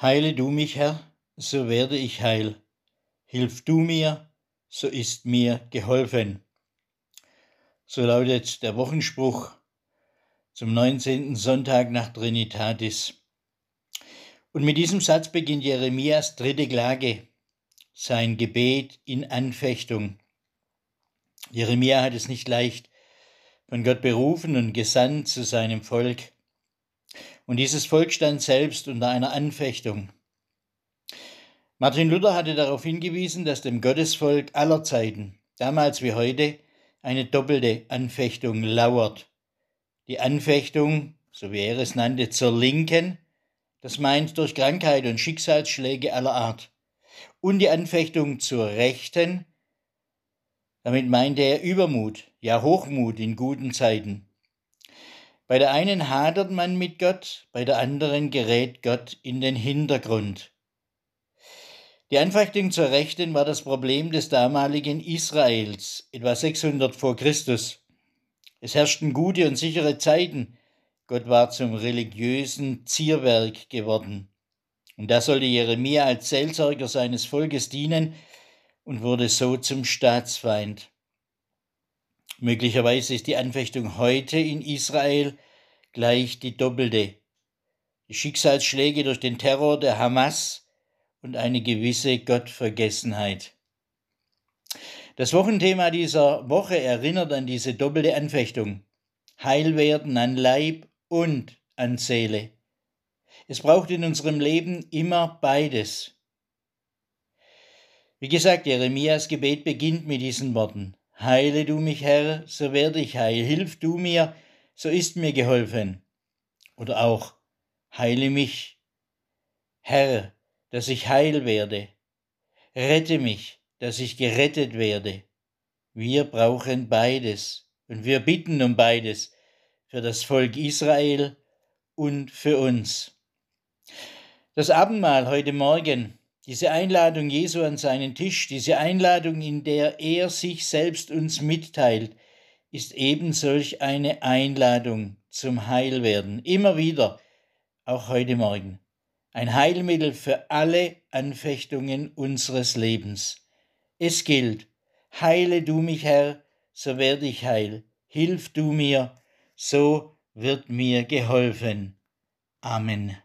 Heile du mich, Herr, so werde ich heil. Hilf du mir, so ist mir geholfen. So lautet der Wochenspruch zum 19. Sonntag nach Trinitatis. Und mit diesem Satz beginnt Jeremias dritte Klage, sein Gebet in Anfechtung. Jeremia hat es nicht leicht, von Gott berufen und gesandt zu seinem Volk. Und dieses Volk stand selbst unter einer Anfechtung. Martin Luther hatte darauf hingewiesen, dass dem Gottesvolk aller Zeiten, damals wie heute, eine doppelte Anfechtung lauert. Die Anfechtung, so wie er es nannte, zur Linken, das meint durch Krankheit und Schicksalsschläge aller Art. Und die Anfechtung zur Rechten, damit meinte er Übermut, ja Hochmut in guten Zeiten. Bei der einen hadert man mit Gott, bei der anderen gerät Gott in den Hintergrund. Die Anfechtung zur Rechten war das Problem des damaligen Israels, etwa 600 vor Christus. Es herrschten gute und sichere Zeiten. Gott war zum religiösen Zierwerk geworden. Und da sollte Jeremia als Seelsorger seines Volkes dienen und wurde so zum Staatsfeind. Möglicherweise ist die Anfechtung heute in Israel gleich die doppelte. Die Schicksalsschläge durch den Terror der Hamas und eine gewisse Gottvergessenheit. Das Wochenthema dieser Woche erinnert an diese doppelte Anfechtung. Heilwerden an Leib und an Seele. Es braucht in unserem Leben immer beides. Wie gesagt, Jeremias Gebet beginnt mit diesen Worten. Heile du mich, Herr, so werde ich heil. Hilf du mir, so ist mir geholfen. Oder auch, heile mich, Herr, dass ich heil werde. Rette mich, dass ich gerettet werde. Wir brauchen beides und wir bitten um beides für das Volk Israel und für uns. Das Abendmahl heute Morgen diese Einladung Jesu an seinen Tisch, diese Einladung, in der er sich selbst uns mitteilt, ist eben solch eine Einladung zum Heilwerden. Immer wieder, auch heute Morgen. Ein Heilmittel für alle Anfechtungen unseres Lebens. Es gilt, heile du mich, Herr, so werde ich heil. Hilf du mir, so wird mir geholfen. Amen.